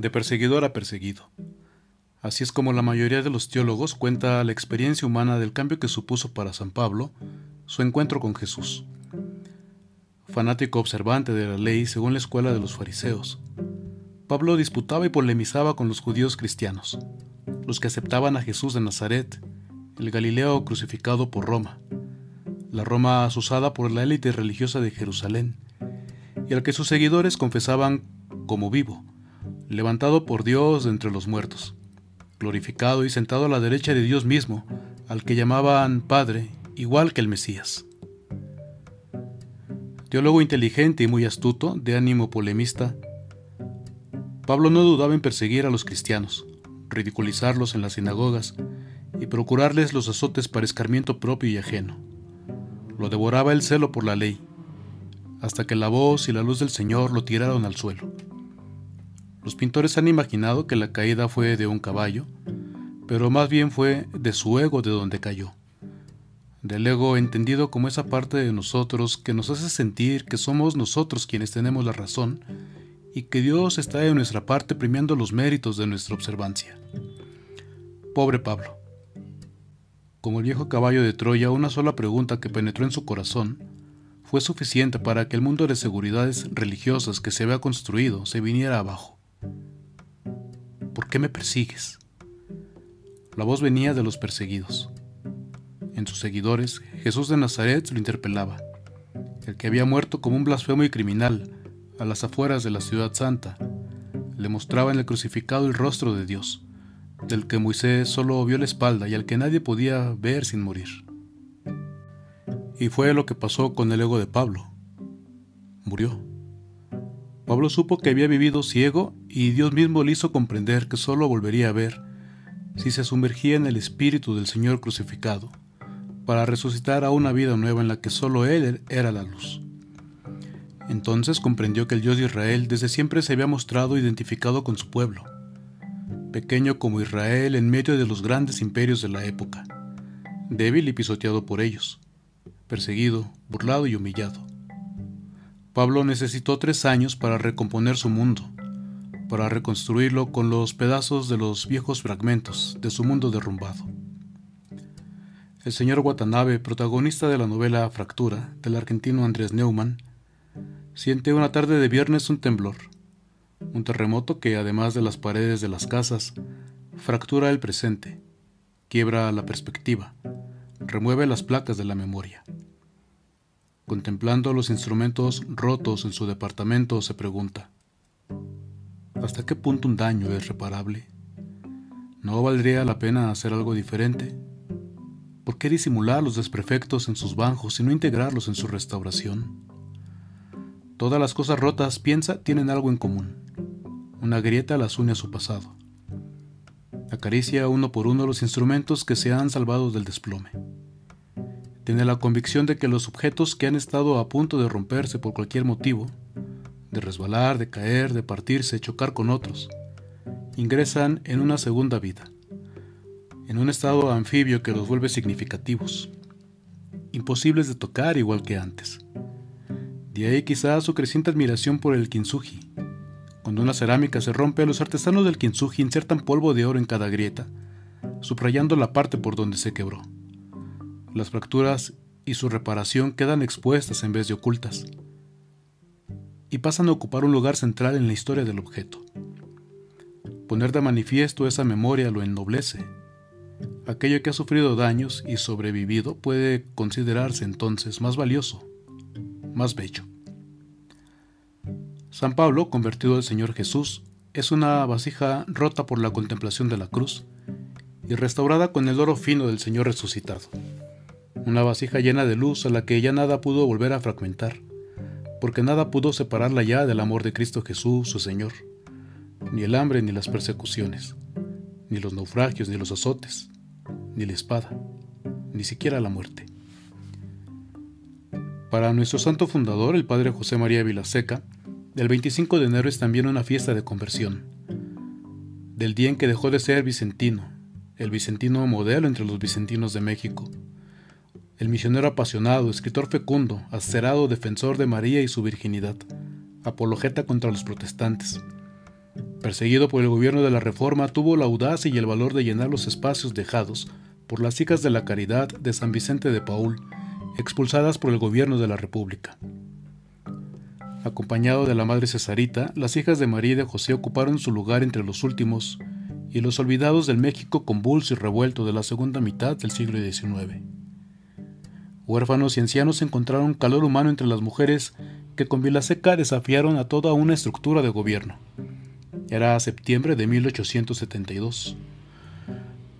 de perseguidor a perseguido. Así es como la mayoría de los teólogos cuenta la experiencia humana del cambio que supuso para San Pablo su encuentro con Jesús. Fanático observante de la ley según la escuela de los fariseos, Pablo disputaba y polemizaba con los judíos cristianos, los que aceptaban a Jesús de Nazaret, el Galileo crucificado por Roma, la Roma asusada por la élite religiosa de Jerusalén, y al que sus seguidores confesaban como vivo, levantado por Dios de entre los muertos, glorificado y sentado a la derecha de Dios mismo, al que llamaban Padre, igual que el Mesías. Teólogo inteligente y muy astuto, de ánimo polemista, Pablo no dudaba en perseguir a los cristianos, ridiculizarlos en las sinagogas y procurarles los azotes para escarmiento propio y ajeno. Lo devoraba el celo por la ley, hasta que la voz y la luz del Señor lo tiraron al suelo. Los pintores han imaginado que la caída fue de un caballo, pero más bien fue de su ego de donde cayó. Del ego entendido como esa parte de nosotros que nos hace sentir que somos nosotros quienes tenemos la razón y que Dios está en nuestra parte premiando los méritos de nuestra observancia. Pobre Pablo. Como el viejo caballo de Troya, una sola pregunta que penetró en su corazón fue suficiente para que el mundo de seguridades religiosas que se había construido se viniera abajo. ¿Por qué me persigues? La voz venía de los perseguidos. En sus seguidores, Jesús de Nazaret lo interpelaba, el que había muerto como un blasfemo y criminal a las afueras de la ciudad santa, le mostraba en el crucificado el rostro de Dios, del que Moisés solo vio la espalda y al que nadie podía ver sin morir. Y fue lo que pasó con el ego de Pablo. Murió. Pablo supo que había vivido ciego y Dios mismo le hizo comprender que solo volvería a ver si se sumergía en el espíritu del Señor crucificado, para resucitar a una vida nueva en la que solo Él era la luz. Entonces comprendió que el Dios de Israel desde siempre se había mostrado identificado con su pueblo, pequeño como Israel en medio de los grandes imperios de la época, débil y pisoteado por ellos, perseguido, burlado y humillado. Pablo necesitó tres años para recomponer su mundo, para reconstruirlo con los pedazos de los viejos fragmentos de su mundo derrumbado. El señor Watanabe, protagonista de la novela Fractura del argentino Andrés Neumann, siente una tarde de viernes un temblor, un terremoto que, además de las paredes de las casas, fractura el presente, quiebra la perspectiva, remueve las placas de la memoria. Contemplando los instrumentos rotos en su departamento, se pregunta, ¿hasta qué punto un daño es reparable? ¿No valdría la pena hacer algo diferente? ¿Por qué disimular los desperfectos en sus banjos y no integrarlos en su restauración? Todas las cosas rotas, piensa, tienen algo en común. Una grieta las une a su pasado. Acaricia uno por uno los instrumentos que se han salvado del desplome. Tiene la convicción de que los objetos que han estado a punto de romperse por cualquier motivo, de resbalar, de caer, de partirse, chocar con otros, ingresan en una segunda vida, en un estado anfibio que los vuelve significativos, imposibles de tocar igual que antes. De ahí quizás su creciente admiración por el kintsugi. Cuando una cerámica se rompe, los artesanos del kintsugi insertan polvo de oro en cada grieta, subrayando la parte por donde se quebró. Las fracturas y su reparación quedan expuestas en vez de ocultas y pasan a ocupar un lugar central en la historia del objeto. Poner de manifiesto esa memoria lo ennoblece. Aquello que ha sufrido daños y sobrevivido puede considerarse entonces más valioso, más bello. San Pablo, convertido al Señor Jesús, es una vasija rota por la contemplación de la cruz y restaurada con el oro fino del Señor resucitado una vasija llena de luz a la que ya nada pudo volver a fragmentar, porque nada pudo separarla ya del amor de Cristo Jesús, su Señor, ni el hambre ni las persecuciones, ni los naufragios ni los azotes, ni la espada, ni siquiera la muerte. Para nuestro santo fundador, el padre José María Vilaseca, el 25 de enero es también una fiesta de conversión, del día en que dejó de ser vicentino, el vicentino modelo entre los vicentinos de México, el misionero apasionado, escritor fecundo, acerado defensor de María y su virginidad, apologeta contra los protestantes, perseguido por el gobierno de la Reforma, tuvo la audacia y el valor de llenar los espacios dejados por las hijas de la Caridad de San Vicente de Paul, expulsadas por el gobierno de la República. Acompañado de la madre Cesarita, las hijas de María y de José ocuparon su lugar entre los últimos y los olvidados del México convulso y revuelto de la segunda mitad del siglo XIX. Huérfanos y ancianos encontraron calor humano entre las mujeres que con Vilaseca desafiaron a toda una estructura de gobierno. Era septiembre de 1872.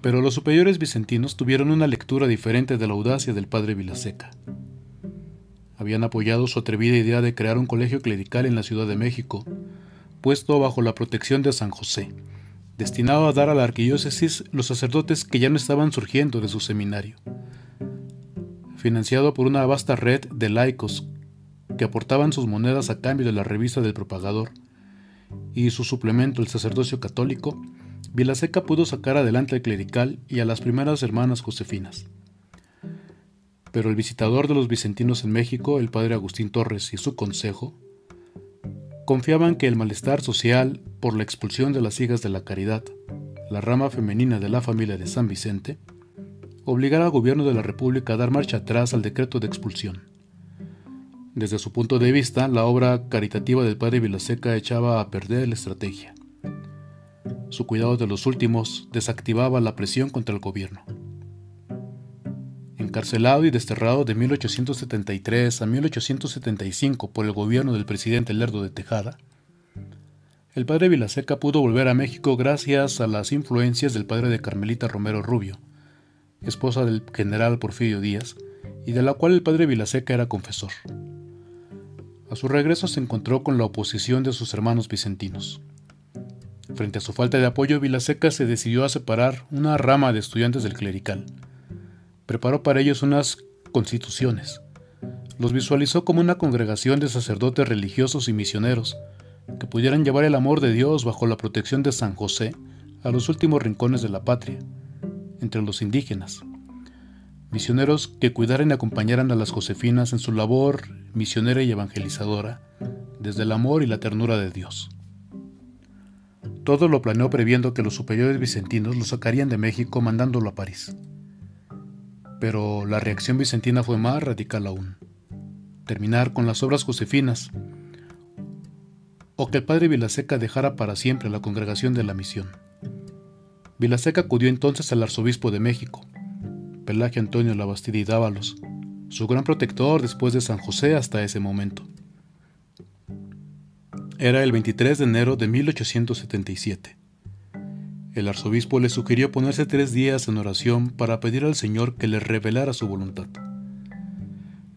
Pero los superiores vicentinos tuvieron una lectura diferente de la audacia del padre Vilaseca. Habían apoyado su atrevida idea de crear un colegio clerical en la Ciudad de México, puesto bajo la protección de San José, destinado a dar a la arquidiócesis los sacerdotes que ya no estaban surgiendo de su seminario. Financiado por una vasta red de laicos que aportaban sus monedas a cambio de la revista del propagador y su suplemento el sacerdocio católico, Vilaseca pudo sacar adelante al clerical y a las primeras hermanas josefinas. Pero el visitador de los vicentinos en México, el padre Agustín Torres y su consejo, confiaban que el malestar social por la expulsión de las hijas de la caridad, la rama femenina de la familia de San Vicente, obligara al gobierno de la República a dar marcha atrás al decreto de expulsión. Desde su punto de vista, la obra caritativa del padre Vilaseca echaba a perder la estrategia. Su cuidado de los últimos desactivaba la presión contra el gobierno. Encarcelado y desterrado de 1873 a 1875 por el gobierno del presidente Lerdo de Tejada, el padre Vilaseca pudo volver a México gracias a las influencias del padre de Carmelita Romero Rubio, esposa del general Porfirio Díaz, y de la cual el padre Vilaseca era confesor. A su regreso se encontró con la oposición de sus hermanos vicentinos. Frente a su falta de apoyo, Vilaseca se decidió a separar una rama de estudiantes del clerical, preparó para ellos unas constituciones. Los visualizó como una congregación de sacerdotes religiosos y misioneros que pudieran llevar el amor de Dios bajo la protección de San José a los últimos rincones de la patria, entre los indígenas. Misioneros que cuidaran y acompañaran a las Josefinas en su labor misionera y evangelizadora, desde el amor y la ternura de Dios. Todo lo planeó previendo que los superiores vicentinos lo sacarían de México mandándolo a París. Pero la reacción vicentina fue más radical aún. Terminar con las obras josefinas, o que el padre Vilaseca dejara para siempre la congregación de la misión. Vilaseca acudió entonces al arzobispo de México, Pelagio Antonio Labastida y Dávalos, su gran protector después de San José hasta ese momento. Era el 23 de enero de 1877. El arzobispo le sugirió ponerse tres días en oración para pedir al Señor que le revelara su voluntad.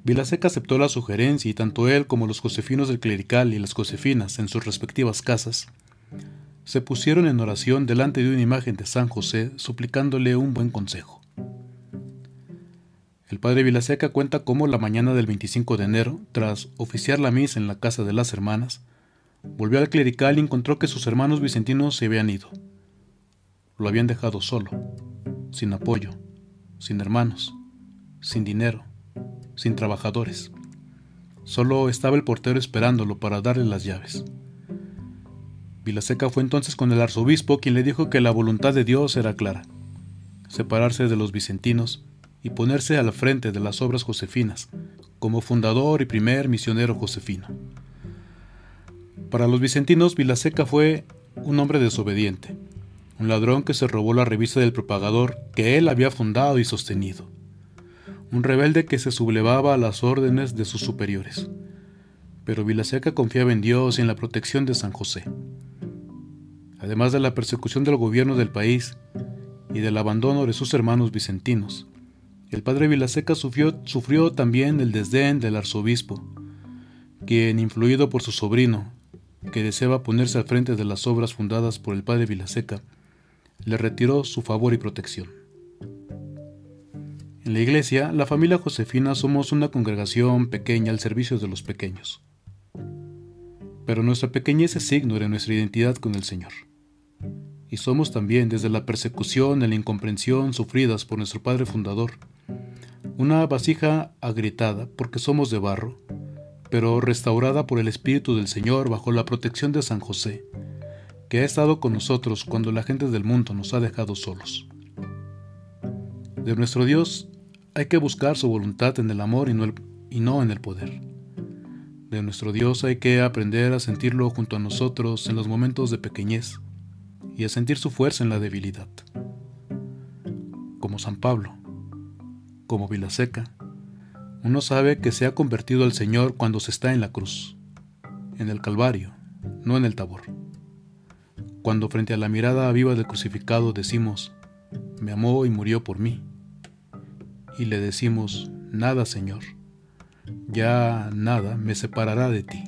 Vilaseca aceptó la sugerencia y tanto él como los josefinos del clerical y las josefinas en sus respectivas casas se pusieron en oración delante de una imagen de San José suplicándole un buen consejo. El padre Vilaseca cuenta cómo la mañana del 25 de enero, tras oficiar la misa en la casa de las hermanas, volvió al clerical y encontró que sus hermanos vicentinos se habían ido. Lo habían dejado solo, sin apoyo, sin hermanos, sin dinero, sin trabajadores. Solo estaba el portero esperándolo para darle las llaves. Vilaseca fue entonces con el arzobispo quien le dijo que la voluntad de Dios era clara, separarse de los vicentinos y ponerse al frente de las obras josefinas, como fundador y primer misionero josefino. Para los vicentinos, Vilaseca fue un hombre desobediente, un ladrón que se robó la revista del propagador que él había fundado y sostenido, un rebelde que se sublevaba a las órdenes de sus superiores. Pero Vilaseca confiaba en Dios y en la protección de San José. Además de la persecución del gobierno del país y del abandono de sus hermanos vicentinos, el padre Vilaseca sufrió, sufrió también el desdén del arzobispo, quien, influido por su sobrino, que deseaba ponerse al frente de las obras fundadas por el padre Vilaseca, le retiró su favor y protección. En la iglesia, la familia Josefina somos una congregación pequeña al servicio de los pequeños. Pero nuestra pequeñez es signo de nuestra identidad con el Señor. Y somos también, desde la persecución y la incomprensión sufridas por nuestro Padre Fundador, una vasija agrietada porque somos de barro, pero restaurada por el Espíritu del Señor bajo la protección de San José, que ha estado con nosotros cuando la gente del mundo nos ha dejado solos. De nuestro Dios hay que buscar su voluntad en el amor y no, y no en el poder. De nuestro Dios hay que aprender a sentirlo junto a nosotros en los momentos de pequeñez y a sentir su fuerza en la debilidad. Como San Pablo, como Vilaseca, uno sabe que se ha convertido al Señor cuando se está en la cruz, en el Calvario, no en el Tabor. Cuando frente a la mirada viva del crucificado decimos, me amó y murió por mí. Y le decimos, nada Señor, ya nada me separará de ti.